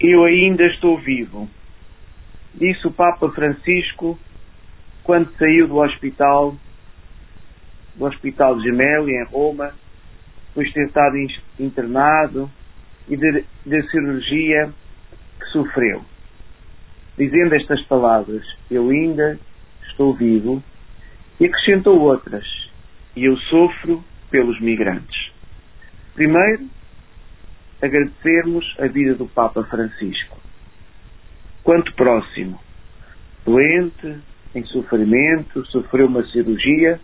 Eu ainda estou vivo, disse o Papa Francisco quando saiu do hospital, do Hospital de Gemelli, em Roma, depois de ter estado internado e da cirurgia que sofreu. Dizendo estas palavras, eu ainda estou vivo, e acrescentou outras, e eu sofro pelos migrantes. Primeiro, agradecermos a vida do Papa Francisco. Quanto próximo, doente, em sofrimento, sofreu uma cirurgia,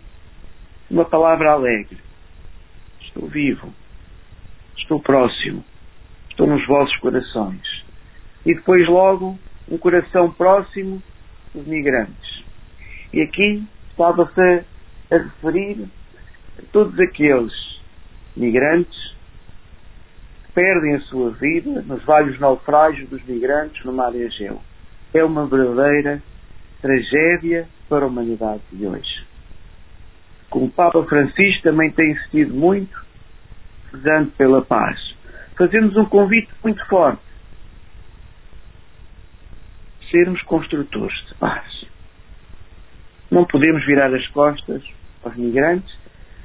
uma palavra alegre. Estou vivo, estou próximo, estou nos vossos corações. E depois logo um coração próximo dos migrantes. E aqui estava-se a referir a todos aqueles migrantes perdem a sua vida nos vários naufrágios dos migrantes no mar Egeu. É uma verdadeira tragédia para a humanidade de hoje. Como o Papa Francisco também tem insistido muito, rezando pela paz. Fazemos um convite muito forte. Sermos construtores de paz. Não podemos virar as costas aos migrantes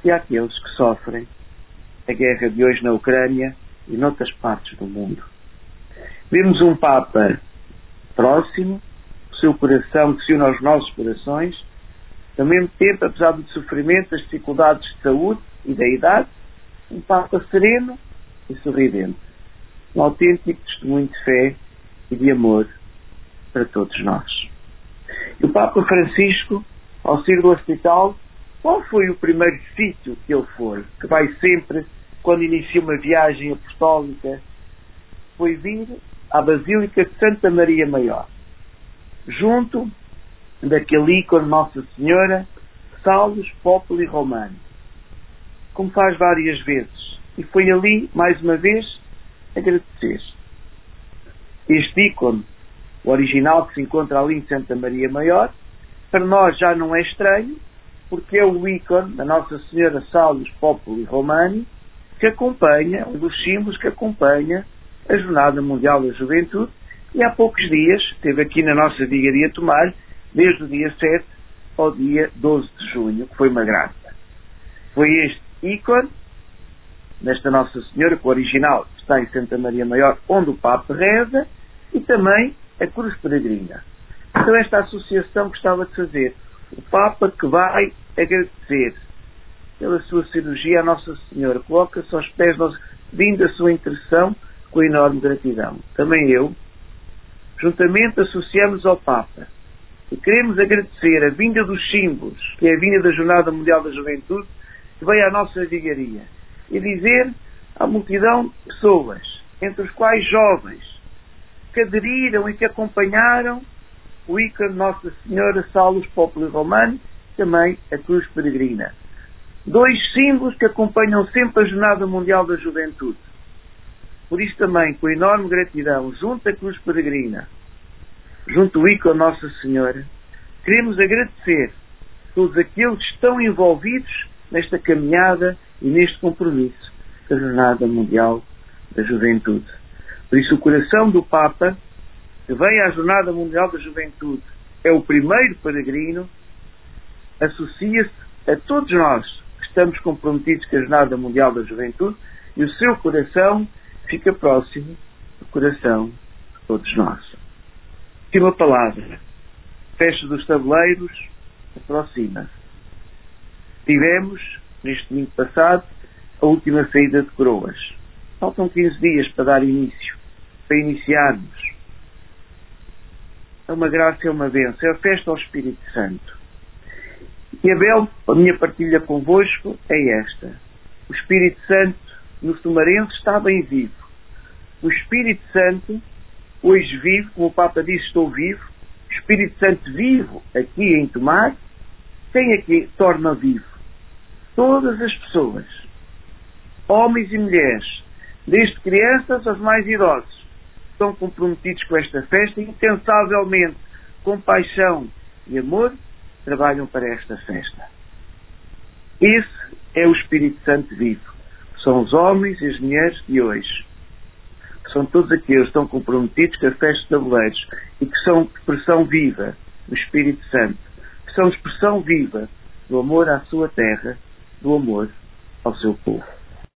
e àqueles que sofrem a guerra de hoje na Ucrânia e noutras partes do mundo. Vemos um Papa próximo, o seu coração que se une aos nossos corações, ao mesmo tempo, apesar do sofrimento, das dificuldades de saúde e da idade, um Papa sereno e sorridente. Um autêntico testemunho de fé e de amor para todos nós. E o Papa Francisco, ao sair do hospital, qual foi o primeiro sítio que ele foi? Que vai sempre quando inicia uma viagem apostólica, foi vir à Basílica de Santa Maria Maior, junto daquele ícone Nossa Senhora, Salus Populi Romano, como faz várias vezes. E foi ali, mais uma vez, agradecer. Este ícone, o original que se encontra ali em Santa Maria Maior, para nós já não é estranho, porque é o ícone da Nossa Senhora Salus Populi Romani, que acompanha, um dos símbolos que acompanha a Jornada Mundial da Juventude, e há poucos dias, esteve aqui na nossa Vigaria Tomar, desde o dia 7 ao dia 12 de junho, que foi uma graça. Foi este ícone, nesta Nossa Senhora, que o original está em Santa Maria Maior, onde o Papa reza, e também a Cruz Peregrina. Então, esta associação que estava a fazer, o Papa que vai agradecer pela sua cirurgia à Nossa Senhora. Coloca-se aos pés, nós, vindo a sua intercessão com enorme gratidão. Também eu, juntamente associamos ao Papa e queremos agradecer a vinda dos símbolos, que é a vinda da Jornada Mundial da Juventude, que veio à nossa vigaria, e dizer à multidão de pessoas, entre os quais jovens, que aderiram e que acompanharam o ícone Nossa Senhora Salus Populi Romani, também a Cruz Peregrina. Dois símbolos que acompanham sempre a Jornada Mundial da Juventude. Por isso também, com enorme gratidão, junto à Cruz Peregrina, junto ao ícone Nossa Senhora, queremos agradecer todos aqueles que estão envolvidos nesta caminhada e neste compromisso da Jornada Mundial da Juventude. Por isso, o coração do Papa, que vem à Jornada Mundial da Juventude, é o primeiro peregrino, associa-se a todos nós estamos comprometidos com a Jornada Mundial da Juventude e o seu coração fica próximo do coração de todos nós. Última palavra. Festa dos tabuleiros aproxima-se. Tivemos, neste domingo passado, a última saída de coroas. Faltam 15 dias para dar início, para iniciarmos. É uma graça, é uma bênção. É a festa ao Espírito Santo. E Abel, a minha partilha convosco é esta. O Espírito Santo no Sumarense está bem vivo. O Espírito Santo, hoje vivo, como o Papa disse, estou vivo. O Espírito Santo vivo aqui em Tomar, quem é que torna vivo? Todas as pessoas, homens e mulheres, desde crianças aos mais idosos, estão comprometidos com esta festa incansavelmente, com paixão e amor, trabalham para esta festa. Esse é o Espírito Santo vivo. São os homens e as mulheres de hoje. são todos aqueles que estão comprometidos com a fé de tabuleiros e que são expressão viva do Espírito Santo, que são expressão viva do amor à sua terra, do amor ao seu povo.